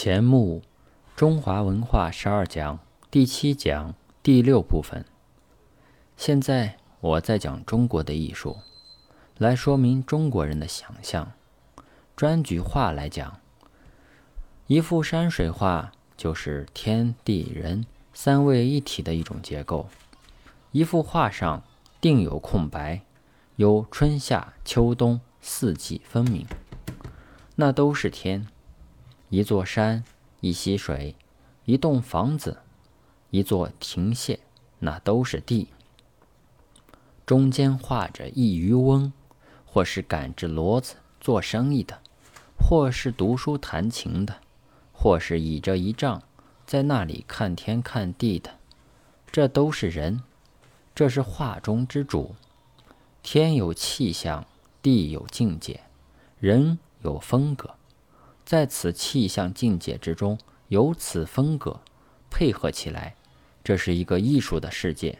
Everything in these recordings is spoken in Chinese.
钱穆中华文化十二讲第七讲第六部分。现在我在讲中国的艺术，来说明中国人的想象。专举画来讲，一幅山水画就是天地人三位一体的一种结构。一幅画上定有空白，有春夏秋冬四季分明，那都是天。一座山，一溪水，一栋房子，一座亭榭，那都是地。中间画着一渔翁，或是赶着骡子做生意的，或是读书弹琴的，或是倚着一丈在那里看天看地的，这都是人。这是画中之主。天有气象，地有境界，人有风格。在此气象境界之中，有此风格配合起来，这是一个艺术的世界。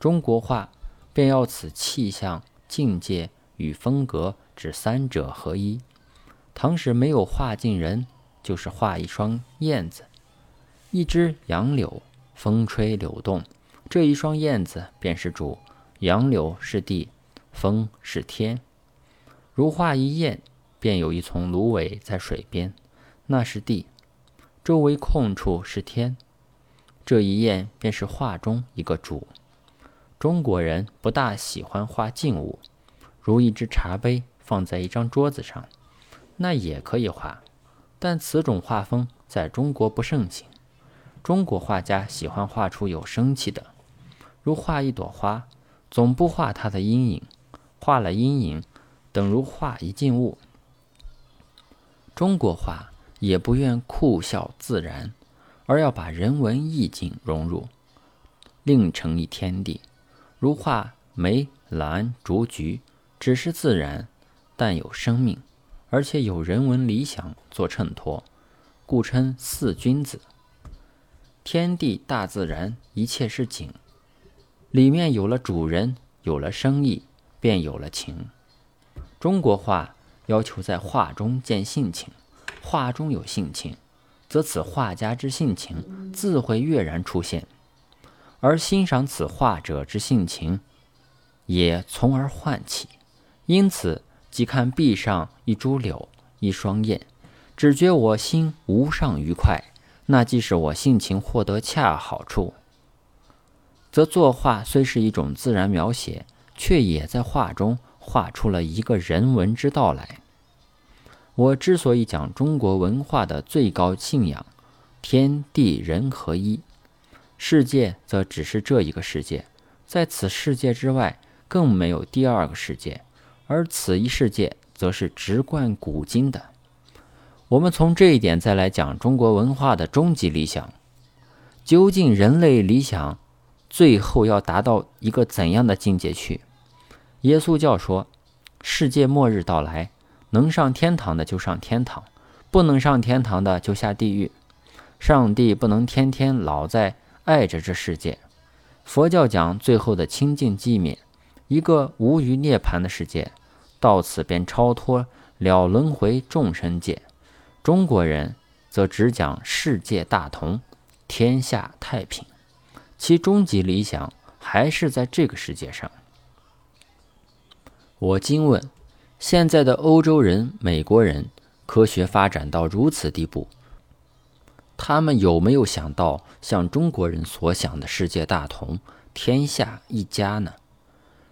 中国画便要此气象境界与风格之三者合一。唐时没有画尽人，就是画一双燕子，一只杨柳，风吹柳动，这一双燕子便是主，杨柳是地，风是天。如画一燕。便有一丛芦苇在水边，那是地；周围空处是天。这一燕便是画中一个主。中国人不大喜欢画静物，如一只茶杯放在一张桌子上，那也可以画，但此种画风在中国不盛行。中国画家喜欢画出有生气的，如画一朵花，总不画它的阴影，画了阴影，等如画一静物。中国画也不愿酷笑自然，而要把人文意境融入，另成一天地。如画梅、兰、竹、菊，只是自然，但有生命，而且有人文理想做衬托，故称四君子。天地大自然，一切是景，里面有了主人，有了生意，便有了情。中国画。要求在画中见性情，画中有性情，则此画家之性情自会跃然出现，而欣赏此画者之性情，也从而唤起。因此，即看壁上一株柳，一双燕，只觉我心无上愉快，那即是我性情获得恰好处。则作画虽是一种自然描写，却也在画中。画出了一个人文之道来。我之所以讲中国文化的最高信仰，天地人合一，世界则只是这一个世界，在此世界之外，更没有第二个世界，而此一世界则是直贯古今的。我们从这一点再来讲中国文化的终极理想，究竟人类理想最后要达到一个怎样的境界去？耶稣教说，世界末日到来，能上天堂的就上天堂，不能上天堂的就下地狱。上帝不能天天老在爱着这世界。佛教讲最后的清净寂灭，一个无余涅槃的世界，到此便超脱了轮回众生界。中国人则只讲世界大同，天下太平，其终极理想还是在这个世界上。我今问：现在的欧洲人、美国人，科学发展到如此地步，他们有没有想到像中国人所想的世界大同、天下一家呢？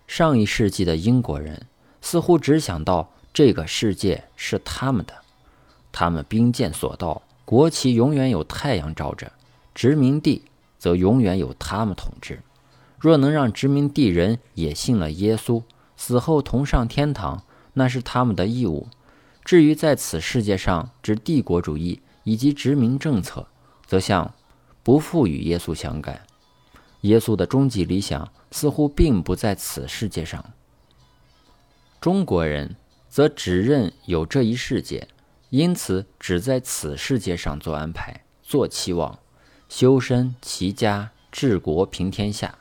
上一世纪的英国人似乎只想到这个世界是他们的，他们兵舰所到，国旗永远有太阳照着，殖民地则永远有他们统治。若能让殖民地人也信了耶稣，死后同上天堂，那是他们的义务。至于在此世界上之帝国主义以及殖民政策，则像不复与耶稣相干。耶稣的终极理想似乎并不在此世界上。中国人则只认有这一世界，因此只在此世界上做安排、做期望，修身齐家治国平天下，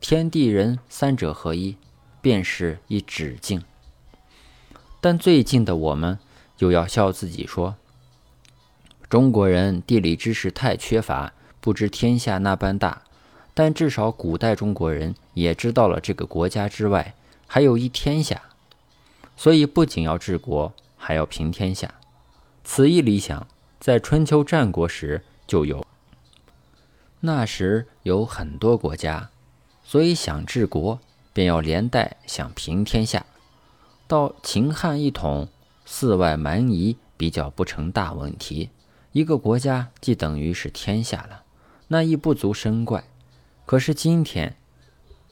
天地人三者合一。便是一止境，但最近的我们又要笑自己说：中国人地理知识太缺乏，不知天下那般大。但至少古代中国人也知道了这个国家之外还有一天下，所以不仅要治国，还要平天下。此一理想在春秋战国时就有。那时有很多国家，所以想治国，便要连带想平天下。到秦汉一统，四外蛮夷比较不成大问题，一个国家既等于是天下了，那亦不足深怪。可是今天，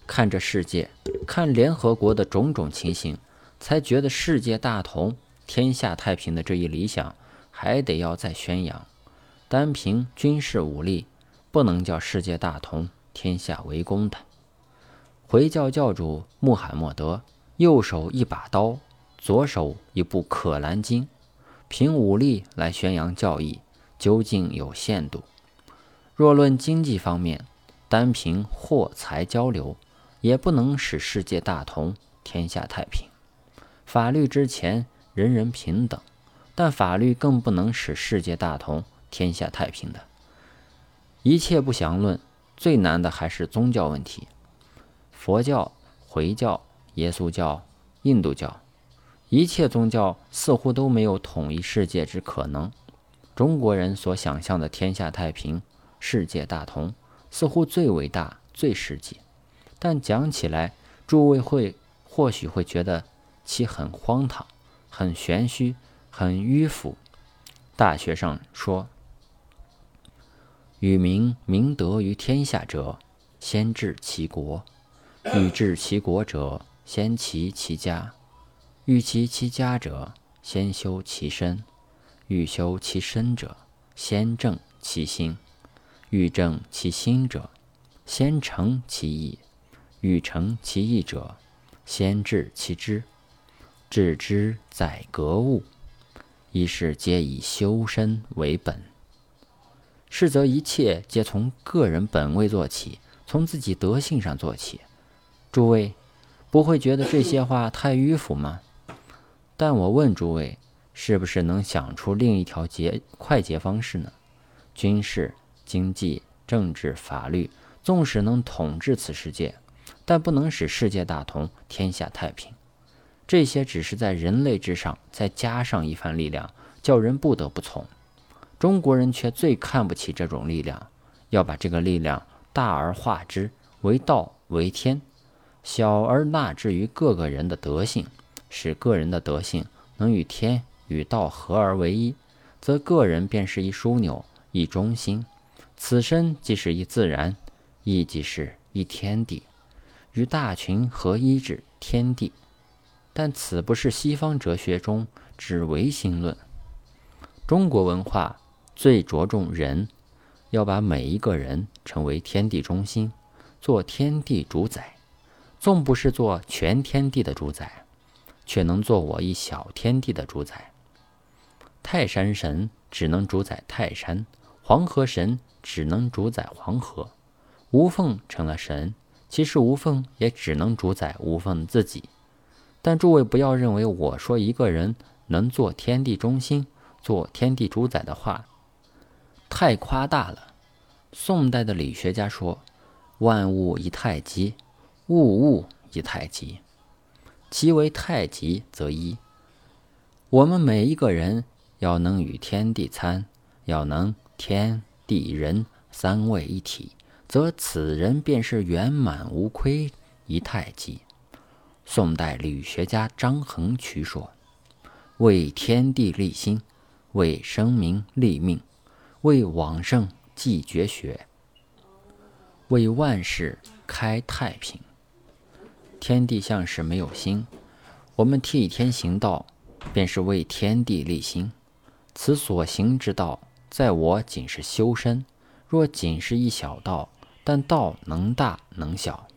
看着世界，看联合国的种种情形，才觉得世界大同、天下太平的这一理想，还得要再宣扬。单凭军事武力，不能叫世界大同、天下为公的。回教教主穆罕默德，右手一把刀，左手一部《可兰经》，凭武力来宣扬教义，究竟有限度。若论经济方面，单凭货财交流，也不能使世界大同、天下太平。法律之前人人平等，但法律更不能使世界大同、天下太平的。一切不详论，最难的还是宗教问题。佛教、回教、耶稣教、印度教，一切宗教似乎都没有统一世界之可能。中国人所想象的天下太平、世界大同。似乎最伟大、最实际，但讲起来，诸位会或许会觉得其很荒唐、很玄虚、很迂腐。大学上说：“与民明德于天下者，先治其国；欲治其国者，先齐其家；欲齐其家者，先修其身；欲修其身者，先正其心。”欲正其心者，先诚其意；欲诚其意者，先治其知。治之在格物，一是皆以修身为本。是则一切皆从个人本位做起，从自己德性上做起。诸位不会觉得这些话太迂腐吗？但我问诸位，是不是能想出另一条捷快捷方式呢？军事。经济、政治、法律，纵使能统治此世界，但不能使世界大同、天下太平。这些只是在人类之上再加上一番力量，叫人不得不从。中国人却最看不起这种力量，要把这个力量大而化之为道为天，小而纳之于各个人的德性，使个人的德性能与天与道合而为一，则个人便是一枢纽、一中心。此身即是一自然，亦即是一天地，与大群合一之天地。但此不是西方哲学中之唯心论。中国文化最着重人，要把每一个人成为天地中心，做天地主宰。纵不是做全天地的主宰，却能做我一小天地的主宰。泰山神只能主宰泰山，黄河神。只能主宰黄河，无凤成了神，其实无凤也只能主宰无凤自己。但诸位不要认为我说一个人能做天地中心、做天地主宰的话太夸大了。宋代的理学家说：“万物以太极，物物以太极，其为太极则一。”我们每一个人要能与天地参，要能天。地人三位一体，则此人便是圆满无亏一太极。宋代理学家张衡渠说：“为天地立心，为生民立命，为往圣继绝学，为万事开太平。天地像是没有心，我们替天行道，便是为天地立心。此所行之道。”在我仅是修身，若仅是一小道，但道能大能小，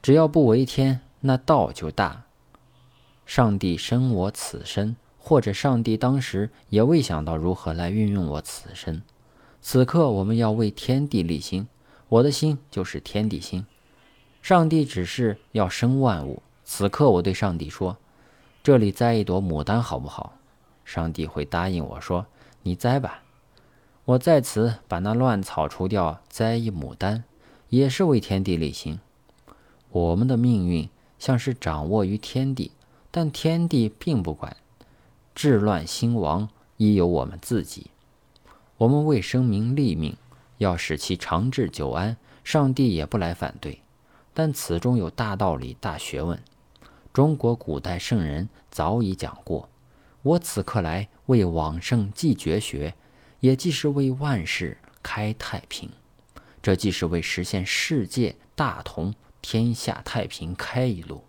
只要不为天，那道就大。上帝生我此身，或者上帝当时也未想到如何来运用我此身。此刻我们要为天地立心，我的心就是天地心。上帝只是要生万物，此刻我对上帝说：“这里栽一朵牡丹好不好？”上帝会答应我说：“你栽吧。”我在此把那乱草除掉，栽一牡丹，也是为天地立心。我们的命运像是掌握于天地，但天地并不管，治乱兴亡亦有我们自己。我们为生民立命，要使其长治久安，上帝也不来反对。但此中有大道理、大学问。中国古代圣人早已讲过，我此刻来为往圣继绝学，也即是为万世开太平。这既是为实现世界大同、天下太平开一路。